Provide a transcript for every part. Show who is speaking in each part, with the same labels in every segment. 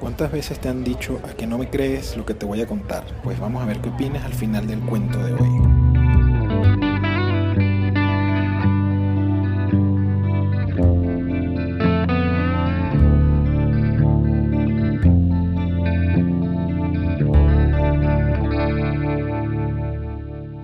Speaker 1: ¿Cuántas veces te han dicho a que no me crees lo que te voy a contar? Pues vamos a ver qué opinas al final del cuento de hoy.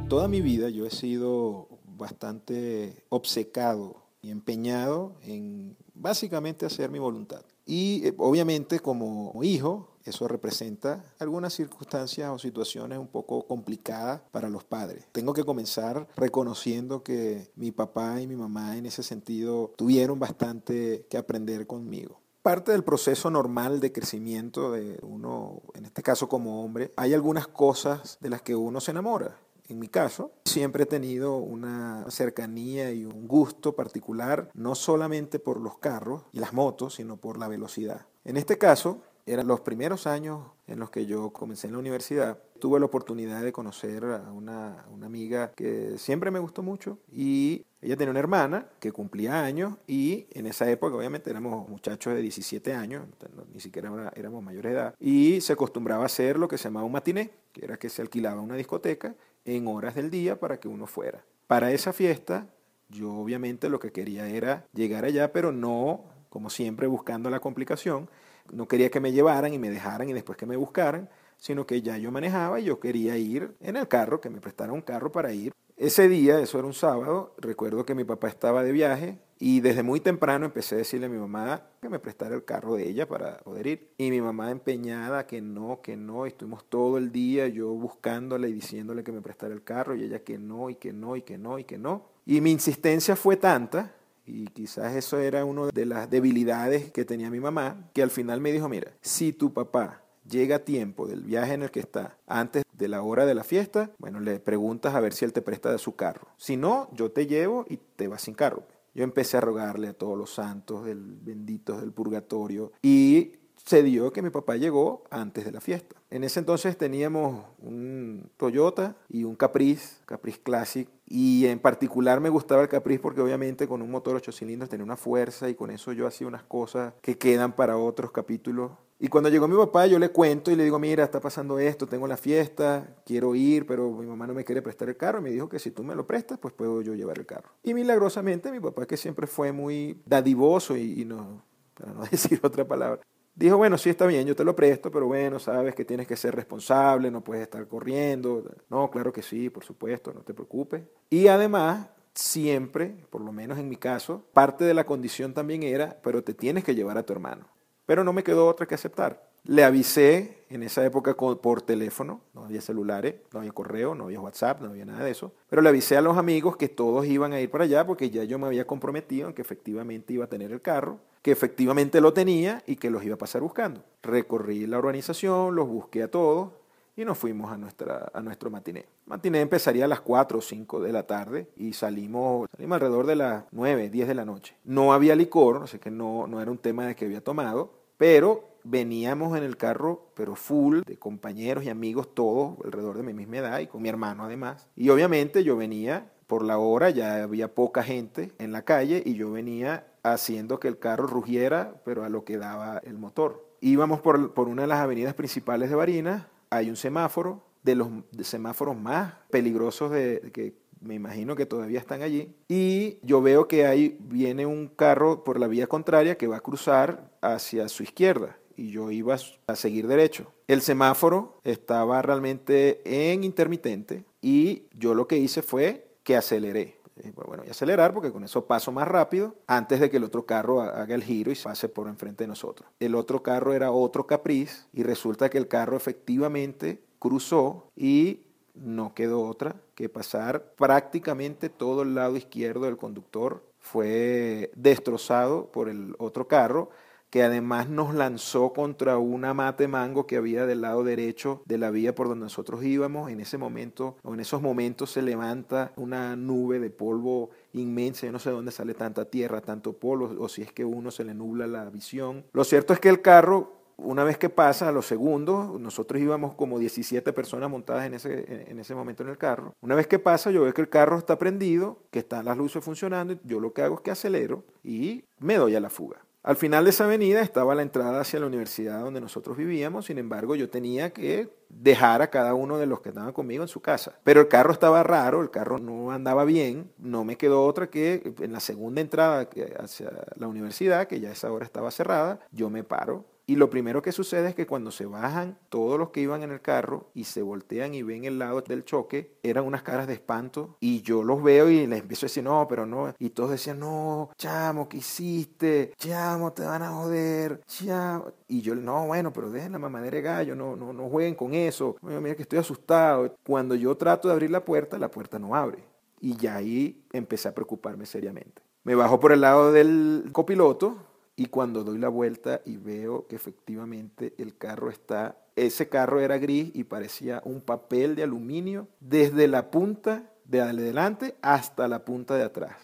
Speaker 1: Toda mi vida yo he sido bastante obcecado y empeñado en básicamente hacer mi voluntad. Y eh, obviamente como hijo, eso representa algunas circunstancias o situaciones un poco complicadas para los padres. Tengo que comenzar reconociendo que mi papá y mi mamá en ese sentido tuvieron bastante que aprender conmigo. Parte del proceso normal de crecimiento de uno, en este caso como hombre, hay algunas cosas de las que uno se enamora. En mi caso, siempre he tenido una cercanía y un gusto particular, no solamente por los carros y las motos, sino por la velocidad. En este caso, eran los primeros años en los que yo comencé en la universidad. Tuve la oportunidad de conocer a una, una, amiga que siempre me gustó mucho y ella tenía una hermana que cumplía años y en esa época obviamente éramos muchachos de 17 años, ni siquiera éramos mayores de edad, y se acostumbraba a hacer lo que se llamaba un matiné, que era que se alquilaba una discoteca en horas del día para que uno fuera. Para esa fiesta yo obviamente lo que quería era llegar allá, pero no, como siempre, buscando la complicación, no quería que me llevaran y me dejaran y después que me buscaran, sino que ya yo manejaba y yo quería ir en el carro, que me prestara un carro para ir. Ese día, eso era un sábado, recuerdo que mi papá estaba de viaje y desde muy temprano empecé a decirle a mi mamá que me prestara el carro de ella para poder ir. Y mi mamá empeñada que no, que no, estuvimos todo el día yo buscándole y diciéndole que me prestara el carro y ella que no, y que no, y que no, y que no. Y mi insistencia fue tanta y quizás eso era una de las debilidades que tenía mi mamá, que al final me dijo, mira, si tu papá llega a tiempo del viaje en el que está antes de la hora de la fiesta, bueno, le preguntas a ver si él te presta de su carro. Si no, yo te llevo y te vas sin carro. Yo empecé a rogarle a todos los santos del benditos del purgatorio y se dio que mi papá llegó antes de la fiesta. En ese entonces teníamos un Toyota y un Caprice, Caprice Classic, y en particular me gustaba el Caprice porque obviamente con un motor 8 cilindros tenía una fuerza y con eso yo hacía unas cosas que quedan para otros capítulos. Y cuando llegó mi papá yo le cuento y le digo, mira, está pasando esto, tengo la fiesta, quiero ir, pero mi mamá no me quiere prestar el carro. Y me dijo que si tú me lo prestas, pues puedo yo llevar el carro. Y milagrosamente mi papá, que siempre fue muy dadivoso y, y no, para no decir otra palabra, Dijo, bueno, sí está bien, yo te lo presto, pero bueno, sabes que tienes que ser responsable, no puedes estar corriendo. No, claro que sí, por supuesto, no te preocupes. Y además, siempre, por lo menos en mi caso, parte de la condición también era, pero te tienes que llevar a tu hermano. Pero no me quedó otra que aceptar. Le avisé en esa época por teléfono, no había celulares, no había correo, no había WhatsApp, no había nada de eso. Pero le avisé a los amigos que todos iban a ir para allá porque ya yo me había comprometido en que efectivamente iba a tener el carro, que efectivamente lo tenía y que los iba a pasar buscando. Recorrí la urbanización, los busqué a todos y nos fuimos a, nuestra, a nuestro matiné. Matiné empezaría a las 4 o 5 de la tarde y salimos, salimos alrededor de las 9, 10 de la noche. No había licor, así que no, no era un tema de que había tomado, pero veníamos en el carro, pero full, de compañeros y amigos, todos alrededor de mi misma edad y con mi hermano además. Y obviamente yo venía por la hora, ya había poca gente en la calle y yo venía haciendo que el carro rugiera, pero a lo que daba el motor. Íbamos por, por una de las avenidas principales de Barinas, hay un semáforo, de los semáforos más peligrosos de, que me imagino que todavía están allí, y yo veo que ahí viene un carro por la vía contraria que va a cruzar hacia su izquierda y yo iba a seguir derecho. El semáforo estaba realmente en intermitente y yo lo que hice fue que aceleré. Bueno, y acelerar porque con eso paso más rápido antes de que el otro carro haga el giro y pase por enfrente de nosotros. El otro carro era otro Caprice y resulta que el carro efectivamente cruzó y no quedó otra que pasar prácticamente todo el lado izquierdo del conductor fue destrozado por el otro carro que además nos lanzó contra una mate mango que había del lado derecho de la vía por donde nosotros íbamos. En ese momento, o en esos momentos se levanta una nube de polvo inmensa, yo no sé dónde sale tanta tierra, tanto polvo, o si es que uno se le nubla la visión. Lo cierto es que el carro una vez que pasa, a los segundos, nosotros íbamos como 17 personas montadas en ese, en ese momento en el carro. Una vez que pasa, yo veo que el carro está prendido, que están las luces funcionando, yo lo que hago es que acelero y me doy a la fuga. Al final de esa avenida estaba la entrada hacia la universidad donde nosotros vivíamos, sin embargo yo tenía que dejar a cada uno de los que estaban conmigo en su casa. Pero el carro estaba raro, el carro no andaba bien, no me quedó otra que en la segunda entrada hacia la universidad, que ya esa hora estaba cerrada, yo me paro y lo primero que sucede es que cuando se bajan todos los que iban en el carro y se voltean y ven el lado del choque, eran unas caras de espanto y yo los veo y les empiezo a decir, no, pero no. Y todos decían, no, chamo, ¿qué hiciste? Chamo, te van a joder, chamo. Y yo, no, bueno, pero dejen la mamadera de gallo, no, no, no jueguen con eso. mira que estoy asustado. Cuando yo trato de abrir la puerta, la puerta no abre. Y ya ahí empecé a preocuparme seriamente. Me bajo por el lado del copiloto y cuando doy la vuelta y veo que efectivamente el carro está, ese carro era gris y parecía un papel de aluminio desde la punta de adelante hasta la punta de atrás.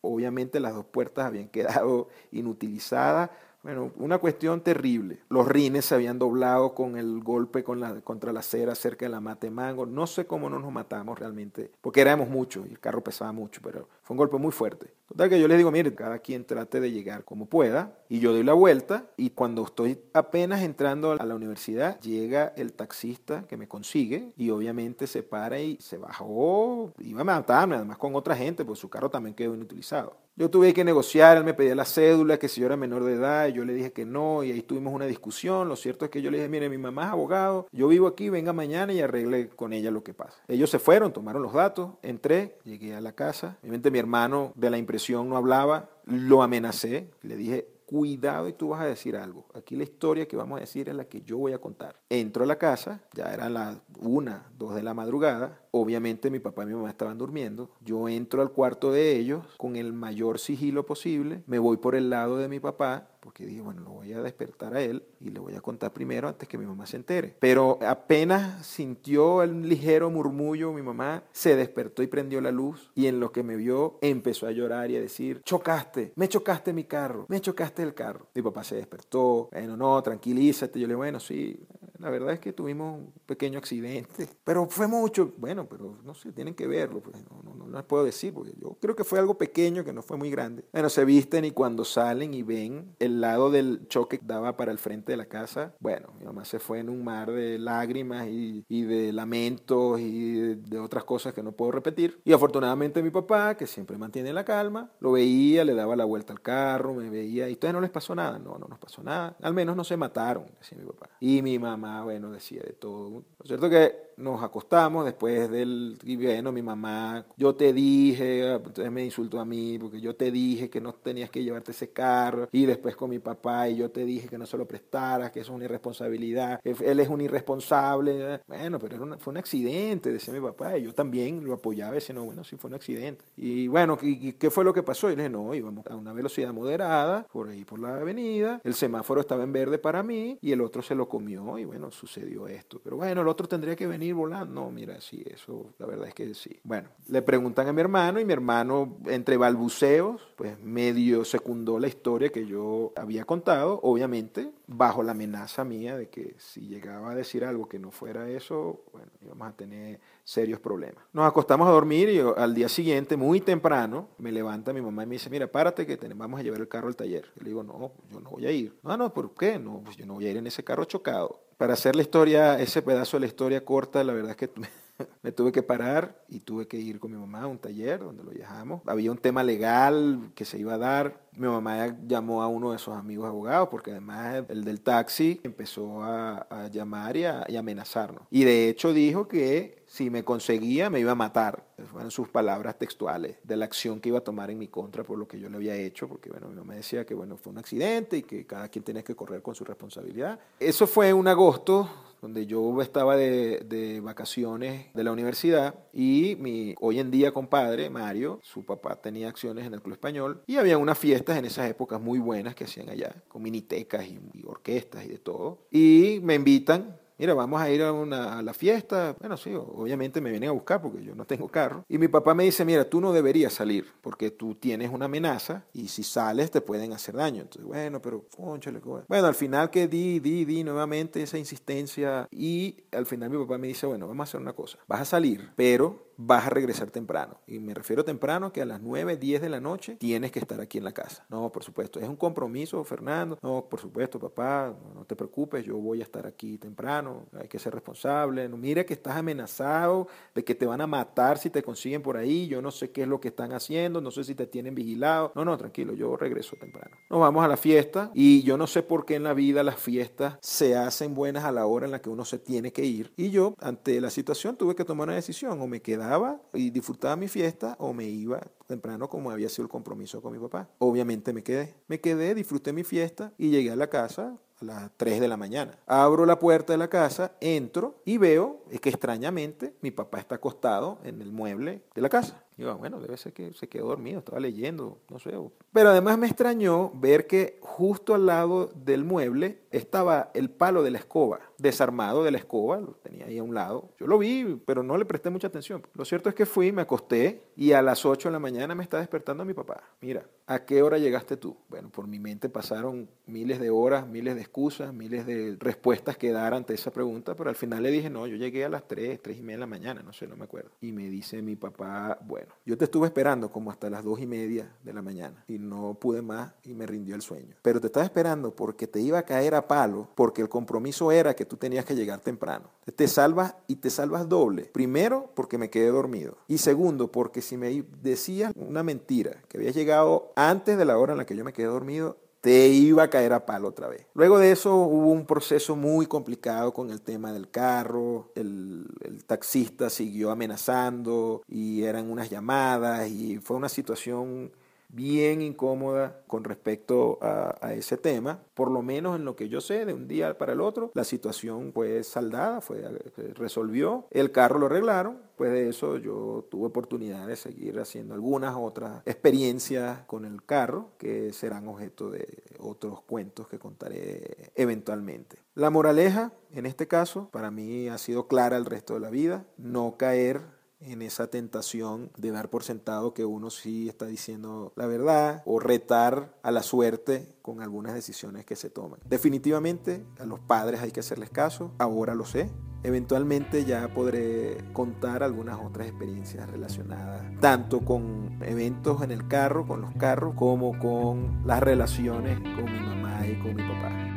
Speaker 1: Obviamente las dos puertas habían quedado inutilizadas, bueno, una cuestión terrible. Los rines se habían doblado con el golpe con la, contra la acera cerca de la mate mango. No sé cómo no nos matamos realmente, porque éramos muchos y el carro pesaba mucho, pero fue un golpe muy fuerte. Total que yo les digo, mire, cada quien trate de llegar como pueda. Y yo doy la vuelta y cuando estoy apenas entrando a la universidad, llega el taxista que me consigue y obviamente se para y se bajó. Iba a matarme, además con otra gente, pues su carro también quedó inutilizado. Yo tuve que negociar, él me pedía la cédula, que si yo era menor de edad, yo le dije que no, y ahí tuvimos una discusión. Lo cierto es que yo le dije, mire, mi mamá es abogado, yo vivo aquí, venga mañana y arregle con ella lo que pasa. Ellos se fueron, tomaron los datos, entré, llegué a la casa. Obviamente mi hermano de la impresión no hablaba, lo amenacé, le dije, cuidado y tú vas a decir algo. Aquí la historia que vamos a decir es la que yo voy a contar. Entro a la casa, ya eran las una, dos de la madrugada. Obviamente mi papá y mi mamá estaban durmiendo. Yo entro al cuarto de ellos con el mayor sigilo posible. Me voy por el lado de mi papá porque dije, bueno, lo voy a despertar a él y le voy a contar primero antes que mi mamá se entere. Pero apenas sintió el ligero murmullo, mi mamá se despertó y prendió la luz y en lo que me vio empezó a llorar y a decir, chocaste, me chocaste mi carro, me chocaste el carro. Mi papá se despertó, bueno, no, tranquilízate. Yo le bueno, sí, la verdad es que tuvimos un pequeño accidente, pero fue mucho. Bueno, pero no sé, tienen que verlo, pues no, no, no les puedo decir, porque yo creo que fue algo pequeño que no fue muy grande. Bueno, se visten y cuando salen y ven el lado del choque que daba para el frente de la casa, bueno, mi mamá se fue en un mar de lágrimas y, y de lamentos y de, otras cosas que no puedo repetir. Y afortunadamente mi papá, que siempre mantiene la calma, lo veía, le daba la vuelta al carro, me veía y entonces no les pasó nada. No, no nos pasó nada. Al menos no se mataron, decía mi papá. Y mi mamá bueno, decía de todo. Lo cierto que nos acostamos después del, y bueno, mi mamá, yo te dije, entonces me insultó a mí, porque yo te dije que no tenías que llevarte ese carro, y después con mi papá, y yo te dije que no se lo prestaras, que es una irresponsabilidad, él es un irresponsable, bueno, pero fue un accidente, decía mi papá, y yo también lo apoyaba, decía, no, bueno, sí fue un accidente. Y bueno, ¿y, qué fue lo que pasó? Y le dije, no, íbamos a una velocidad moderada, por ahí por la avenida, el semáforo estaba en verde para mí, y el otro se lo comió, y bueno, sucedió esto. Pero bueno, el otro tendría que venir volando. No, mira, sí, eso, la verdad es que sí. Bueno, le preguntan a mi hermano y mi hermano, entre balbuceos, pues medio secundó la historia que yo había contado, obviamente, bajo la amenaza mía de que si llegaba a decir algo que no fuera eso, bueno, íbamos a tener serios problemas. Nos acostamos a dormir y al día siguiente, muy temprano, me levanta mi mamá y me dice, mira, párate que vamos a llevar el carro al taller. le digo, no, yo no voy a ir. No, no, ¿por qué? No, pues yo no voy a ir en ese carro chocado. Para hacer la historia, ese pedazo de la historia corta, la verdad es que me tuve que parar y tuve que ir con mi mamá a un taller donde lo viajamos. Había un tema legal que se iba a dar. Mi mamá llamó a uno de sus amigos abogados porque además el del taxi empezó a, llamar y a, y amenazarnos. Y de hecho dijo que si me conseguía me iba a matar. Fueron sus palabras textuales de la acción que iba a tomar en mi contra por lo que yo le había hecho, porque bueno, mi mamá decía que bueno, fue un accidente y que cada quien tenía que correr con su responsabilidad. Eso fue en agosto donde yo estaba de, de, vacaciones de la universidad y mi hoy en día compadre, Mario, su papá tenía acciones en el Club Español y había unas fiestas en esas épocas muy buenas que hacían allá, con minitecas y, y orquestas y de todo. Y me invitan mira, vamos a ir a, la fiesta. Bueno, sí, obviamente me vienen a buscar porque yo no tengo carro. Y mi papá me dice, mira, tú no deberías salir porque tú tienes una amenaza y si sales te pueden hacer daño. Entonces, bueno, pero, conchale, bueno, al final que di, di, di nuevamente esa insistencia y al final mi papá me dice, bueno, vamos a hacer una cosa. Vas a salir, pero vas a regresar temprano. Y me refiero temprano que a las 9, 10 de la noche tienes que estar aquí en la casa. No, por supuesto, es un compromiso, Fernando. No, por supuesto, papá, no, te preocupes, yo voy a estar aquí temprano, hay que ser responsable. Mira que estás amenazado de que te van a matar si te consiguen por ahí, yo no sé qué es lo que están haciendo, no sé si te tienen vigilado. No, no, tranquilo, yo regreso temprano. Nos vamos a la fiesta y yo no sé por qué en la vida las fiestas se hacen buenas a la hora en la que uno se tiene que ir. Y yo, ante la situación, tuve que tomar una decisión, o me quedaba y disfrutaba mi fiesta o me iba temprano como había sido el compromiso con mi papá. Obviamente me quedé. Me quedé, disfruté mi fiesta y llegué a la casa a las 3 de la mañana. Abro la puerta de la casa, entro y veo que extrañamente mi papá está acostado en el mueble de la casa. Digo, bueno, debe ser que se quedó dormido, estaba leyendo, no sé. Pero además me extrañó ver que justo al lado del mueble estaba el palo de la escoba, desarmado de la escoba, lo tenía ahí a un lado. Yo lo vi, pero no le presté mucha atención. Lo cierto es que fui, me acosté y a las 8 de la mañana me está despertando mi papá. Mira, ¿a qué hora llegaste tú? Bueno, por mi mente pasaron miles de horas, miles de excusas, miles de respuestas que dar ante esa pregunta, pero al final le dije, no, yo llegué a las 3, 3 y media de la mañana, no sé, no me acuerdo. Y me dice mi papá, bueno, yo te estuve esperando como hasta las dos y media de la mañana y no pude más y me rindió el sueño. Pero te estaba esperando porque te iba a caer a palo, porque el compromiso era que tú tenías que llegar temprano. Te salvas y te salvas doble. Primero, porque me quedé dormido. Y segundo, porque si me decías una mentira, que habías llegado antes de la hora en la que yo me quedé dormido, te iba a caer a palo otra vez. Luego de eso hubo un proceso muy complicado con el tema del carro, el, taxista siguió amenazando y eran unas llamadas y fue una situación bien incómoda con respecto a, ese tema. Por lo menos en lo que yo sé, de un día para el otro, la situación fue saldada, fue, se resolvió, el carro lo arreglaron. Pues de eso yo tuve oportunidad de seguir haciendo algunas otras experiencias con el carro que serán objeto de otros cuentos que contaré eventualmente. La moraleja, en este caso, para mí ha sido clara el resto de la vida, no caer en esa tentación de dar por sentado que uno sí está diciendo la verdad o retar a la suerte con algunas decisiones que se toman. Definitivamente a los padres hay que hacerles caso, ahora lo sé. Eventualmente ya podré contar algunas otras experiencias relacionadas tanto con eventos en el carro, con los carros, como con las relaciones con mi mamá y con mi papá.